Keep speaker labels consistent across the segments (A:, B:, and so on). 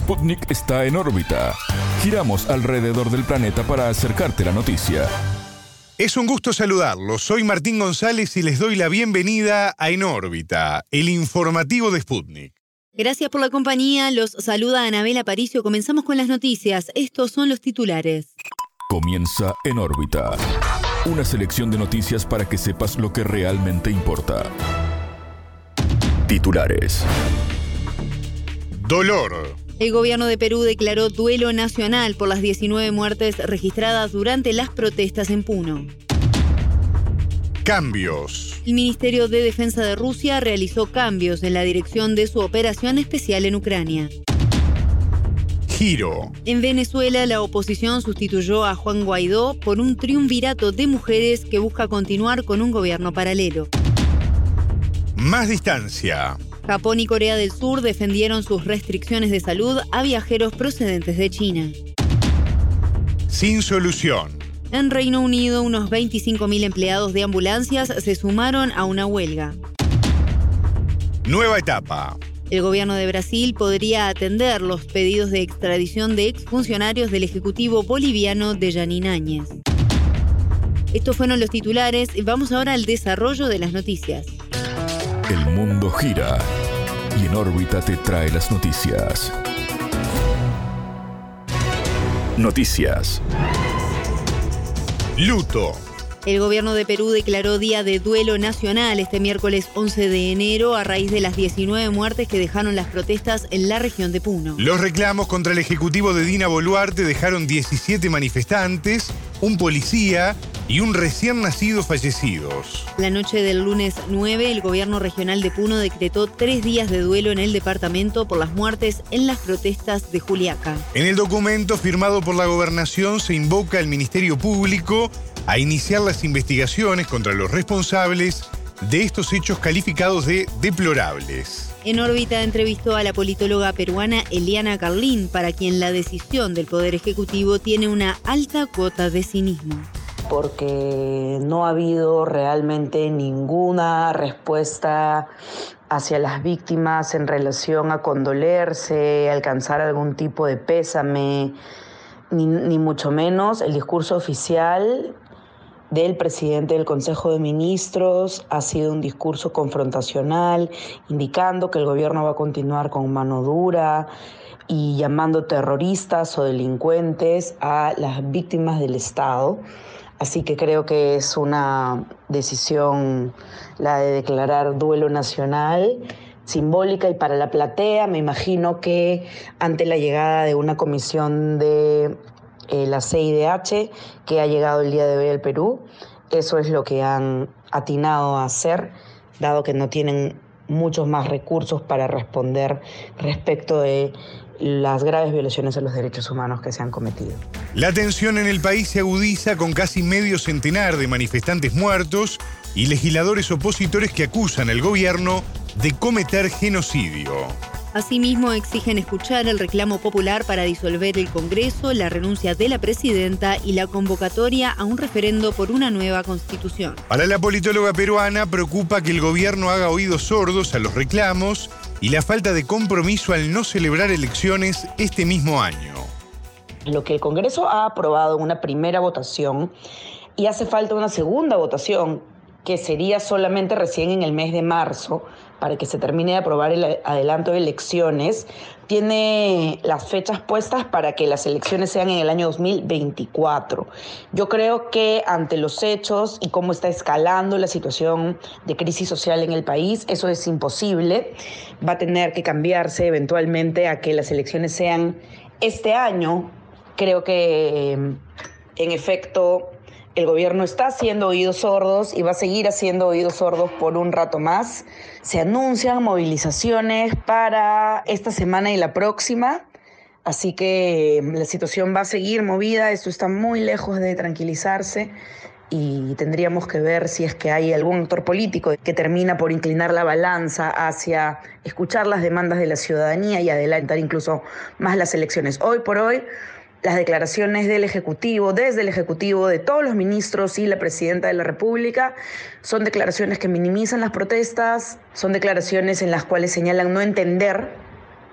A: Sputnik está en órbita. Giramos alrededor del planeta para acercarte la noticia.
B: Es un gusto saludarlos. Soy Martín González y les doy la bienvenida a En órbita, el informativo de Sputnik.
C: Gracias por la compañía. Los saluda Anabel Aparicio. Comenzamos con las noticias. Estos son los titulares.
A: Comienza En órbita. Una selección de noticias para que sepas lo que realmente importa. Titulares.
B: Dolor.
C: El gobierno de Perú declaró duelo nacional por las 19 muertes registradas durante las protestas en Puno.
B: Cambios.
C: El Ministerio de Defensa de Rusia realizó cambios en la dirección de su operación especial en Ucrania.
B: Giro.
C: En Venezuela, la oposición sustituyó a Juan Guaidó por un triunvirato de mujeres que busca continuar con un gobierno paralelo.
B: Más distancia.
C: Japón y Corea del Sur defendieron sus restricciones de salud a viajeros procedentes de China.
B: Sin solución.
C: En Reino Unido, unos 25.000 empleados de ambulancias se sumaron a una huelga.
B: Nueva etapa.
C: El gobierno de Brasil podría atender los pedidos de extradición de exfuncionarios del Ejecutivo boliviano de Yanin Áñez. Estos fueron los titulares. Vamos ahora al desarrollo de las noticias.
A: El mundo gira y en órbita te trae las noticias. Noticias.
B: Luto.
C: El gobierno de Perú declaró día de duelo nacional este miércoles 11 de enero a raíz de las 19 muertes que dejaron las protestas en la región de Puno.
B: Los reclamos contra el ejecutivo de Dina Boluarte dejaron 17 manifestantes, un policía y un recién nacido fallecidos.
C: La noche del lunes 9, el gobierno regional de Puno decretó tres días de duelo en el departamento por las muertes en las protestas de Juliaca.
B: En el documento firmado por la gobernación se invoca al Ministerio Público a iniciar las investigaciones contra los responsables de estos hechos calificados de deplorables.
C: En órbita entrevistó a la politóloga peruana Eliana Carlín, para quien la decisión del Poder Ejecutivo tiene una alta cuota de cinismo
D: porque no ha habido realmente ninguna respuesta hacia las víctimas en relación a condolerse, alcanzar algún tipo de pésame, ni, ni, mucho menos el discurso oficial del presidente del Consejo de Ministros ha sido un discurso confrontacional, indicando que el gobierno va a continuar con mano dura y llamando terroristas o delincuentes a las víctimas del Estado. Así que creo que es una decisión la de declarar duelo nacional simbólica y para la platea. Me imagino que ante la llegada de una comisión de eh, la CIDH que ha llegado el día de hoy al Perú, eso es lo que han atinado a hacer, dado que no tienen muchos más recursos para responder respecto de las graves violaciones a los derechos humanos que se han cometido.
B: La tensión en el país se agudiza con casi medio centenar de manifestantes muertos y legisladores opositores que acusan al gobierno de cometer genocidio.
C: Asimismo, exigen escuchar el reclamo popular para disolver el Congreso, la renuncia de la presidenta y la convocatoria a un referendo por una nueva constitución.
B: Para la politóloga peruana preocupa que el gobierno haga oídos sordos a los reclamos y la falta de compromiso al no celebrar elecciones este mismo año.
D: Lo que el Congreso ha aprobado en una primera votación y hace falta una segunda votación que sería solamente recién en el mes de marzo, para que se termine de aprobar el adelanto de elecciones, tiene las fechas puestas para que las elecciones sean en el año 2024. Yo creo que ante los hechos y cómo está escalando la situación de crisis social en el país, eso es imposible. Va a tener que cambiarse eventualmente a que las elecciones sean este año. Creo que, en efecto, el gobierno está haciendo oídos sordos y va a seguir haciendo oídos sordos por un rato más. Se anuncian movilizaciones para esta semana y la próxima. Así que la situación va a seguir movida, esto está muy lejos de tranquilizarse y tendríamos que ver si es que hay algún actor político que termina por inclinar la balanza hacia escuchar las demandas de la ciudadanía y adelantar incluso más las elecciones. Hoy por hoy las declaraciones del Ejecutivo, desde el Ejecutivo, de todos los ministros y la Presidenta de la República, son declaraciones que minimizan las protestas, son declaraciones en las cuales señalan no entender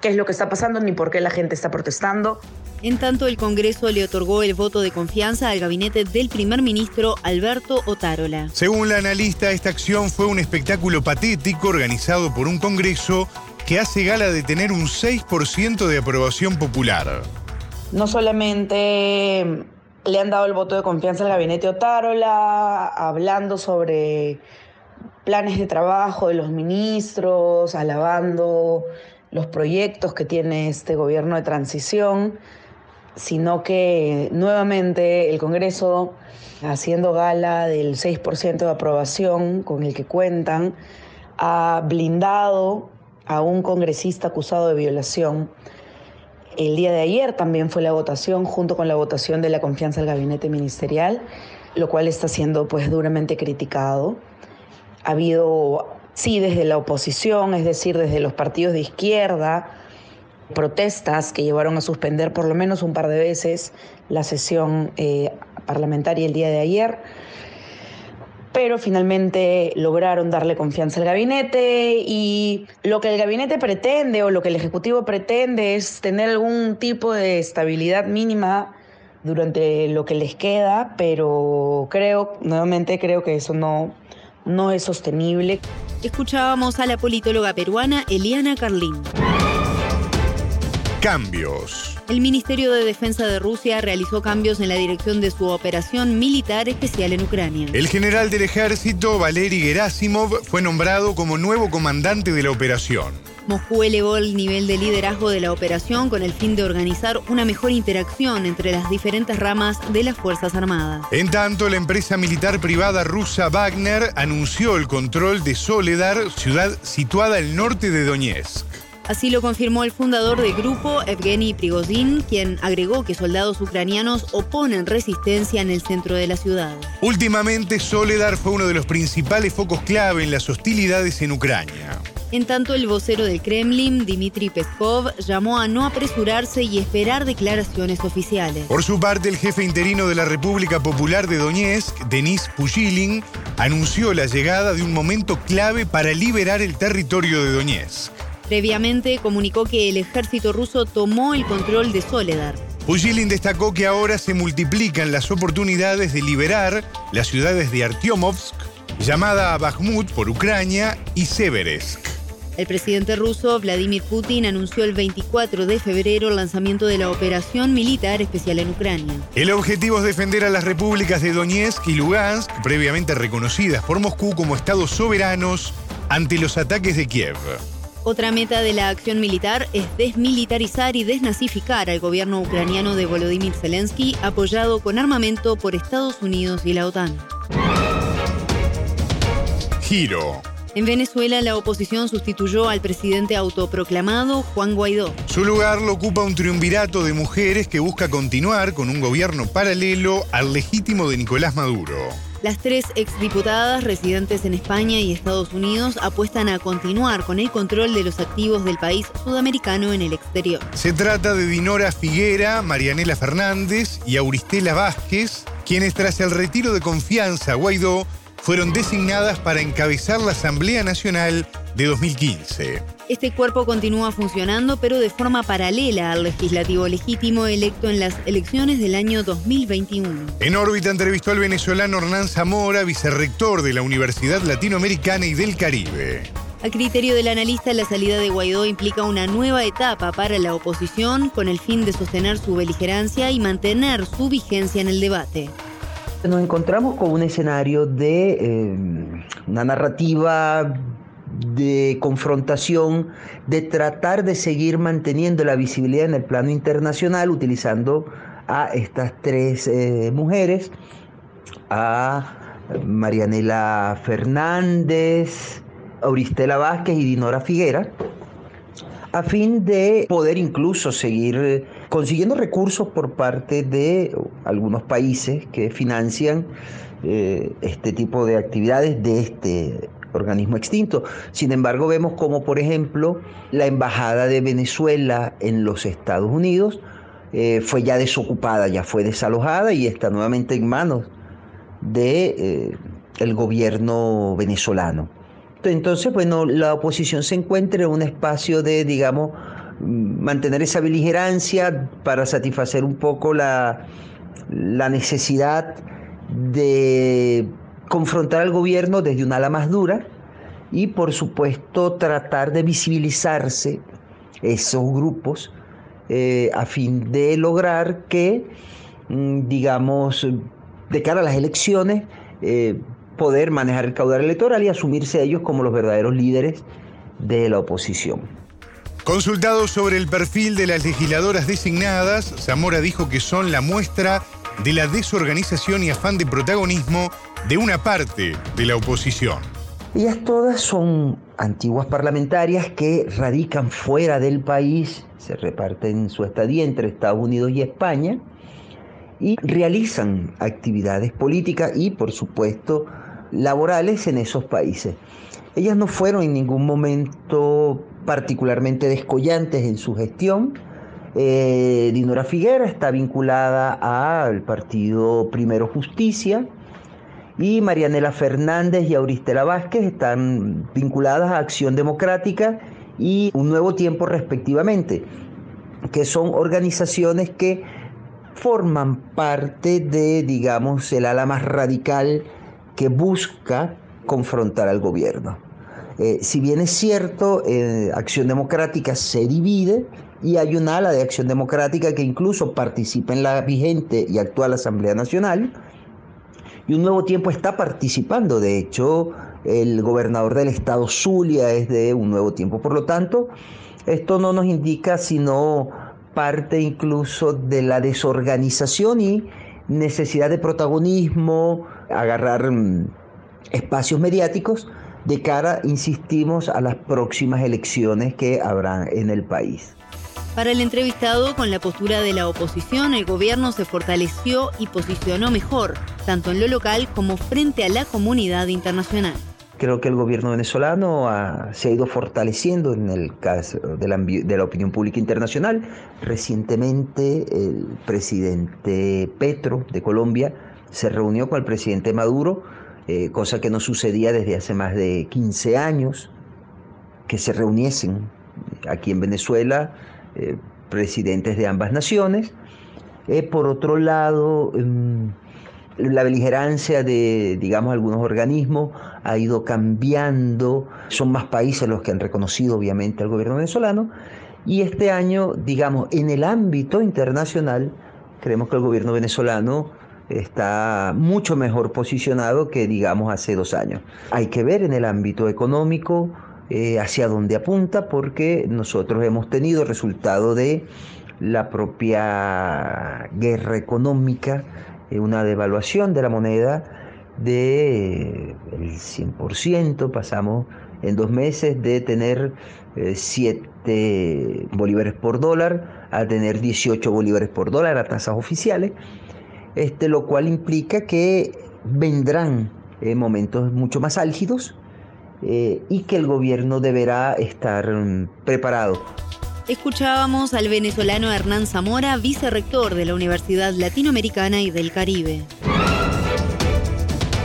D: qué es lo que está pasando ni por qué la gente está protestando.
C: En tanto, el Congreso le otorgó el voto de confianza al gabinete del primer ministro Alberto Otárola.
B: Según la analista, esta acción fue un espectáculo patético organizado por un Congreso que hace gala de tener un 6% de aprobación popular.
D: No solamente le han dado el voto de confianza al gabinete Otárola, hablando sobre planes de trabajo de los ministros, alabando los proyectos que tiene este gobierno de transición, sino que nuevamente el Congreso, haciendo gala del 6% de aprobación con el que cuentan, ha blindado a un congresista acusado de violación. El día de ayer también fue la votación, junto con la votación de la confianza al gabinete ministerial, lo cual está siendo pues duramente criticado. Ha habido, sí, desde la oposición, es decir, desde los partidos de izquierda, protestas que llevaron a suspender por lo menos un par de veces la sesión eh, parlamentaria el día de ayer, pero finalmente lograron darle confianza al gabinete y lo que el gabinete pretende o lo que el Ejecutivo pretende es tener algún tipo de estabilidad mínima durante lo que les queda, pero creo, nuevamente creo que eso no, no es sostenible.
C: Escuchábamos a la politóloga peruana Eliana Carlín.
B: Cambios.
C: El Ministerio de Defensa de Rusia realizó cambios en la dirección de su operación militar especial en Ucrania.
B: El general del ejército, Valery Gerasimov, fue nombrado como nuevo comandante de la operación.
C: Moscú elevó el nivel de liderazgo de la operación con el fin de organizar una mejor interacción entre las diferentes ramas de las Fuerzas Armadas.
B: En tanto, la empresa militar privada rusa Wagner anunció el control de Soledar, ciudad situada al norte de Donetsk.
C: Así lo confirmó el fundador del grupo, Evgeny Prigozhin, quien agregó que soldados ucranianos oponen resistencia en el centro de la ciudad.
B: Últimamente, Soledar fue uno de los principales focos clave en las hostilidades en Ucrania.
C: En tanto, el vocero del Kremlin, Dmitry Peskov, llamó a no apresurarse y esperar declaraciones oficiales.
B: Por su parte, el jefe interino de la República Popular de Donetsk, Denis Pushilin, anunció la llegada de un momento clave para liberar el territorio de Donetsk.
C: Previamente comunicó que el ejército ruso tomó el control de Soledar.
B: Pushilin destacó que ahora se multiplican las oportunidades de liberar las ciudades de Artyomovsk, llamada Bakhmut por Ucrania, y Severesk.
C: El presidente ruso Vladimir Putin anunció el 24 de febrero el lanzamiento de la operación militar especial en Ucrania.
B: El objetivo es defender a las repúblicas de Donetsk y Lugansk, previamente reconocidas por Moscú como estados soberanos, ante los ataques de Kiev.
C: Otra meta de la acción militar es desmilitarizar y desnazificar al gobierno ucraniano de Volodymyr Zelensky, apoyado con armamento por Estados Unidos y la OTAN.
B: Giro.
C: En Venezuela, la oposición sustituyó al presidente autoproclamado Juan Guaidó.
B: Su lugar lo ocupa un triunvirato de mujeres que busca continuar con un gobierno paralelo al legítimo de Nicolás Maduro.
C: Las tres exdiputadas residentes en España y Estados Unidos apuestan a continuar con el control de los activos del país sudamericano en el exterior.
B: Se trata de Dinora Figuera, Marianela Fernández y Auristela Vázquez, quienes tras el retiro de confianza a Guaidó fueron designadas para encabezar la Asamblea Nacional de 2015.
C: Este cuerpo continúa funcionando, pero de forma paralela al legislativo legítimo electo en las elecciones del año 2021.
B: En órbita entrevistó al venezolano Hernán Zamora, vicerrector de la Universidad Latinoamericana y del Caribe.
C: A criterio del analista, la salida de Guaidó implica una nueva etapa para la oposición con el fin de sostener su beligerancia y mantener su vigencia en el debate.
E: Nos encontramos con un escenario de eh, una narrativa de confrontación, de tratar de seguir manteniendo la visibilidad en el plano internacional utilizando a estas tres eh, mujeres, a Marianela Fernández, Auristela Vázquez y Dinora Figuera, a fin de poder incluso seguir eh, consiguiendo recursos por parte de algunos países que financian eh, este tipo de actividades de este organismo extinto. Sin embargo, vemos como, por ejemplo, la Embajada de Venezuela en los Estados Unidos eh, fue ya desocupada, ya fue desalojada y está nuevamente en manos de el gobierno venezolano. Entonces, bueno, la oposición se encuentra en un espacio de, digamos, mantener esa beligerancia para satisfacer un poco la, la necesidad de confrontar al gobierno desde un ala más dura y por supuesto tratar de visibilizarse esos grupos eh, a fin de lograr que, mm, digamos, de cara a las elecciones, eh, poder manejar el caudal electoral y asumirse ellos como los verdaderos líderes de la oposición.
B: Consultado sobre el perfil de las legisladoras designadas, Zamora dijo que son la muestra de la desorganización y afán de protagonismo de una parte de la oposición.
E: Ellas todas son antiguas parlamentarias que radican fuera del país, se reparten su estadía entre Estados Unidos y España y realizan actividades políticas y, por supuesto, laborales en esos países. Ellas no fueron en ningún momento particularmente descollantes en su gestión. Eh, Dinora Figuera está vinculada al partido Primero Justicia y Marianela Fernández y Auristela Vázquez están vinculadas a Acción Democrática y Un Nuevo Tiempo respectivamente, que son organizaciones que forman parte de, digamos, el ala más radical que busca confrontar al gobierno. Eh, si bien es cierto, eh, Acción Democrática se divide y hay un ala de Acción Democrática que incluso participa en la vigente y actual Asamblea Nacional, y un nuevo tiempo está participando. De hecho, el gobernador del estado Zulia es de un nuevo tiempo. Por lo tanto, esto no nos indica sino parte incluso de la desorganización y necesidad de protagonismo, agarrar mm, espacios mediáticos de cara, insistimos, a las próximas elecciones que habrá en el país.
C: Para el entrevistado, con la postura de la oposición, el gobierno se fortaleció y posicionó mejor, tanto en lo local como frente a la comunidad internacional.
E: Creo que el gobierno venezolano se ha ido fortaleciendo en el caso de la, opinión pública internacional. Recientemente el presidente Petro de Colombia se reunió con el presidente Maduro eh, cosa que no sucedía desde hace más de 15 años, que se reuniesen aquí en Venezuela eh, presidentes de ambas naciones. Eh, por otro lado, em, la beligerancia de, digamos, algunos organismos ha ido cambiando. Son más países los que han reconocido, obviamente, al gobierno venezolano. Y este año, digamos, en el ámbito internacional, creemos que el gobierno venezolano está mucho mejor posicionado que digamos hace dos años. Hay que ver en el ámbito económico eh, hacia dónde apunta porque nosotros hemos tenido resultado de la propia guerra económica, una devaluación de la moneda del de, 100%, pasamos en dos meses de tener 7 eh, bolívares por dólar a tener 18 bolívares por dólar a tasas oficiales este, lo cual implica que vendrán eh, momentos mucho más álgidos eh, y que el gobierno deberá estar mm, preparado.
C: Escuchábamos al venezolano Hernán Zamora, vicerrector de la Universidad Latinoamericana y del Caribe.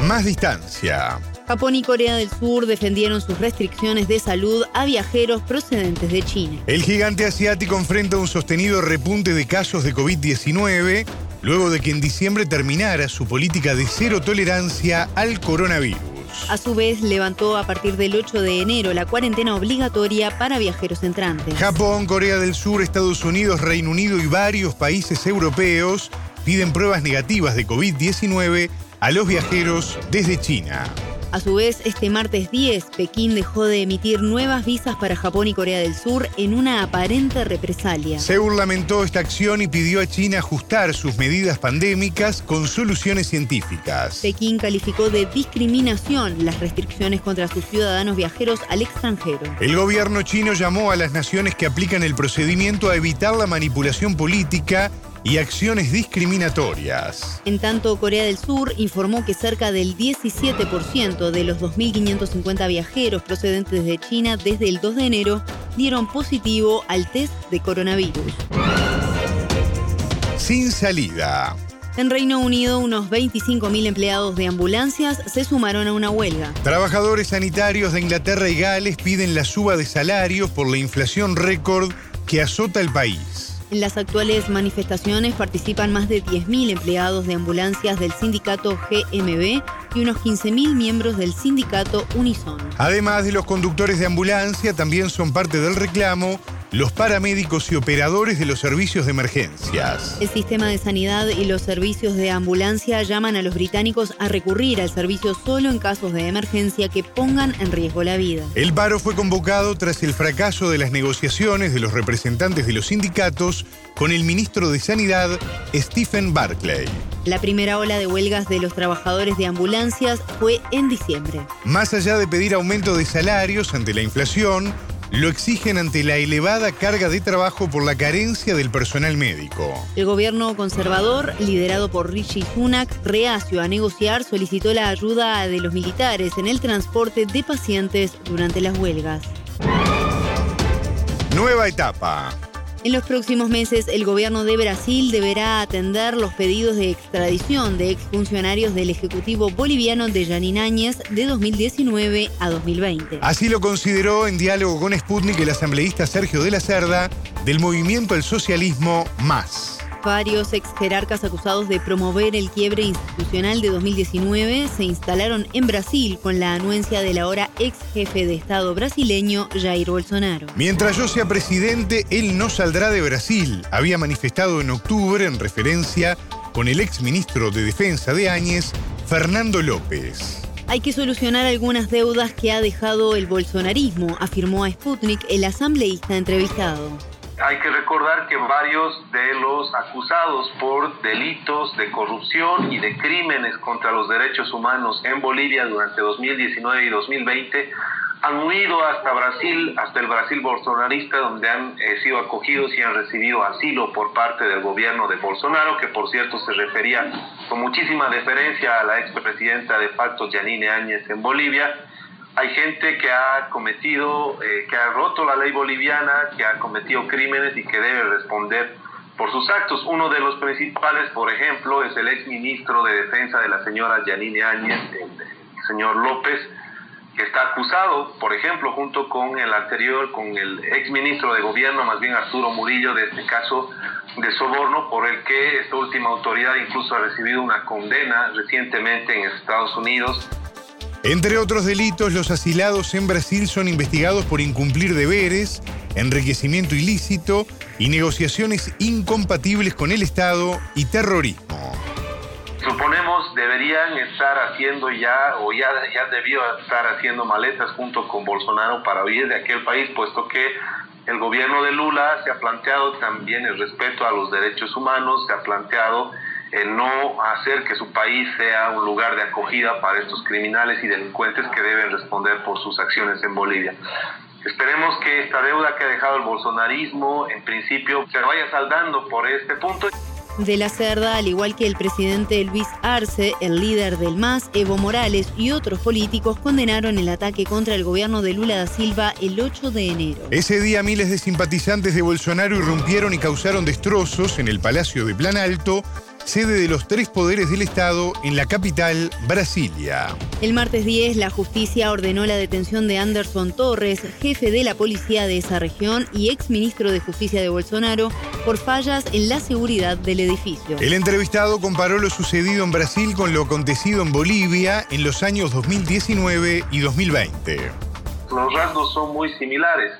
B: Más distancia.
C: Japón y Corea del Sur defendieron sus restricciones de salud a viajeros procedentes de China.
B: El gigante asiático enfrenta un sostenido repunte de casos de COVID-19 luego de que en diciembre terminara su política de cero tolerancia al coronavirus.
C: A su vez, levantó a partir del 8 de enero la cuarentena obligatoria para viajeros entrantes.
B: Japón, Corea del Sur, Estados Unidos, Reino Unido y varios países europeos piden pruebas negativas de COVID-19 a los viajeros desde China.
C: A su vez, este martes 10, Pekín dejó de emitir nuevas visas para Japón y Corea del Sur en una aparente represalia.
B: Seúl lamentó esta acción y pidió a China ajustar sus medidas pandémicas con soluciones científicas.
C: Pekín calificó de discriminación las restricciones contra sus ciudadanos viajeros al extranjero.
B: El gobierno chino llamó a las naciones que aplican el procedimiento a evitar la manipulación política y acciones discriminatorias.
C: En tanto, Corea del Sur informó que cerca del 17% de los 2.550 viajeros procedentes de China desde el 2 de enero dieron positivo al test de coronavirus.
B: Sin salida.
C: En Reino Unido, unos 25.000 empleados de ambulancias se sumaron a una huelga.
B: Trabajadores sanitarios de Inglaterra y Gales piden la suba de salarios por la inflación récord que azota el país.
C: En las actuales manifestaciones participan más de 10.000 empleados de ambulancias del sindicato GMB y unos 15.000 miembros del sindicato Unison.
B: Además de los conductores de ambulancia, también son parte del reclamo los paramédicos y operadores de los servicios de emergencias.
C: El sistema de sanidad y los servicios de ambulancia llaman a los británicos a recurrir al servicio solo en casos de emergencia que pongan en riesgo la vida.
B: El paro fue convocado tras el fracaso de las negociaciones de los representantes de los sindicatos con el ministro de Sanidad, Stephen Barclay.
C: La primera ola de huelgas de los trabajadores de ambulancias fue en diciembre.
B: Más allá de pedir aumento de salarios ante la inflación, lo exigen ante la elevada carga de trabajo por la carencia del personal médico.
C: El gobierno conservador, liderado por Rishi Sunak, reacio a negociar, solicitó la ayuda de los militares en el transporte de pacientes durante las huelgas.
B: Nueva etapa.
C: En los próximos meses, el gobierno de Brasil deberá atender los pedidos de extradición de exfuncionarios del Ejecutivo boliviano de Yanin Áñez de 2019 a 2020.
B: Así lo consideró en diálogo con Sputnik el asambleísta Sergio de la Cerda del movimiento El Socialismo Más.
C: Varios ex jerarcas acusados de promover el quiebre institucional de 2019 se instalaron en Brasil con la anuencia del ahora ex jefe de Estado brasileño Jair Bolsonaro.
B: Mientras yo sea presidente, él no saldrá de Brasil, había manifestado en octubre en referencia con el ex ministro de Defensa de Áñez, Fernando López.
C: Hay que solucionar algunas deudas que ha dejado el bolsonarismo, afirmó a Sputnik el asambleísta entrevistado.
F: Hay que recordar que varios de los acusados por delitos de corrupción y de crímenes contra los derechos humanos en Bolivia durante 2019 y 2020 han huido hasta Brasil, hasta el Brasil bolsonarista, donde han eh, sido acogidos y han recibido asilo por parte del gobierno de Bolsonaro, que por cierto se refería con muchísima deferencia a la expresidenta de facto Janine Áñez en Bolivia hay gente que ha cometido, eh, que ha roto la ley boliviana, que ha cometido crímenes y que debe responder por sus actos. Uno de los principales, por ejemplo, es el ex ministro de Defensa de la señora Yanine Áñez, el señor López, que está acusado, por ejemplo, junto con el anterior, con el ex ministro de Gobierno, más bien Arturo Murillo, de este caso de soborno, por el que esta última autoridad incluso ha recibido una condena recientemente en Estados Unidos
B: entre otros delitos, los asilados en Brasil son investigados por incumplir deberes, enriquecimiento ilícito y negociaciones incompatibles con el Estado y terrorismo.
F: Suponemos deberían estar haciendo ya, o ya, ya debió estar haciendo maletas junto con Bolsonaro para huir de aquel país, puesto que el gobierno de Lula se ha planteado también el respeto a los derechos humanos, se ha planteado el no hacer que su país sea un lugar de acogida para estos criminales y delincuentes que deben responder por sus acciones en Bolivia. Esperemos que esta deuda que ha dejado el bolsonarismo en principio se vaya saldando por este punto.
C: De la Cerda, al igual que el presidente Luis Arce, el líder del MAS, Evo Morales y otros políticos condenaron el ataque contra el gobierno de Lula da Silva el 8 de enero.
B: Ese día miles de simpatizantes de Bolsonaro irrumpieron y causaron destrozos en el Palacio de Plan Alto sede de los tres poderes del Estado en la capital, Brasilia.
C: El martes 10, la justicia ordenó la detención de Anderson Torres, jefe de la policía de esa región y ex ministro de Justicia de Bolsonaro, por fallas en la seguridad del edificio.
B: El entrevistado comparó lo sucedido en Brasil con lo acontecido en Bolivia en los años 2019 y 2020.
F: Los rasgos son muy similares.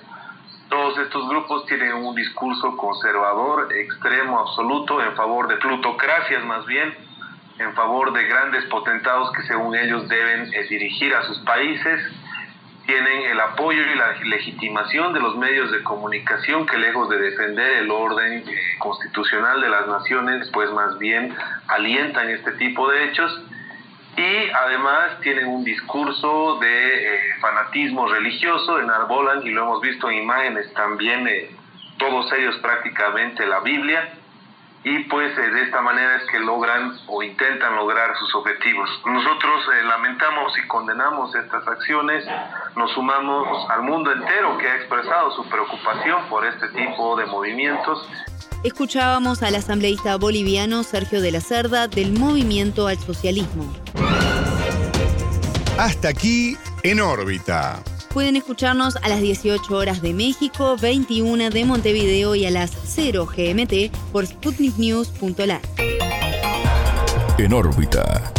F: Todos estos grupos tienen un discurso conservador, extremo, absoluto, en favor de plutocracias más bien, en favor de grandes potentados que según ellos deben eh, dirigir a sus países. Tienen el apoyo y la legitimación de los medios de comunicación que lejos de defender el orden eh, constitucional de las naciones, pues más bien alientan este tipo de hechos y además tienen un discurso de eh, fanatismo religioso, enarbolan, y lo hemos visto en imágenes también, eh, todos ellos prácticamente la Biblia, y pues eh, de esta manera es que logran o intentan lograr sus objetivos. Nosotros lamentamos y condenamos estas acciones, nos sumamos al mundo entero que ha expresado su preocupación por este tipo de movimientos.
C: Escuchábamos al asambleísta boliviano Sergio de la Cerda del Movimiento al Socialismo.
B: Hasta aquí en órbita.
C: Pueden escucharnos a las 18 horas de México, 21 de Montevideo y a las 0 GMT por sputniknews.lat.
A: En órbita.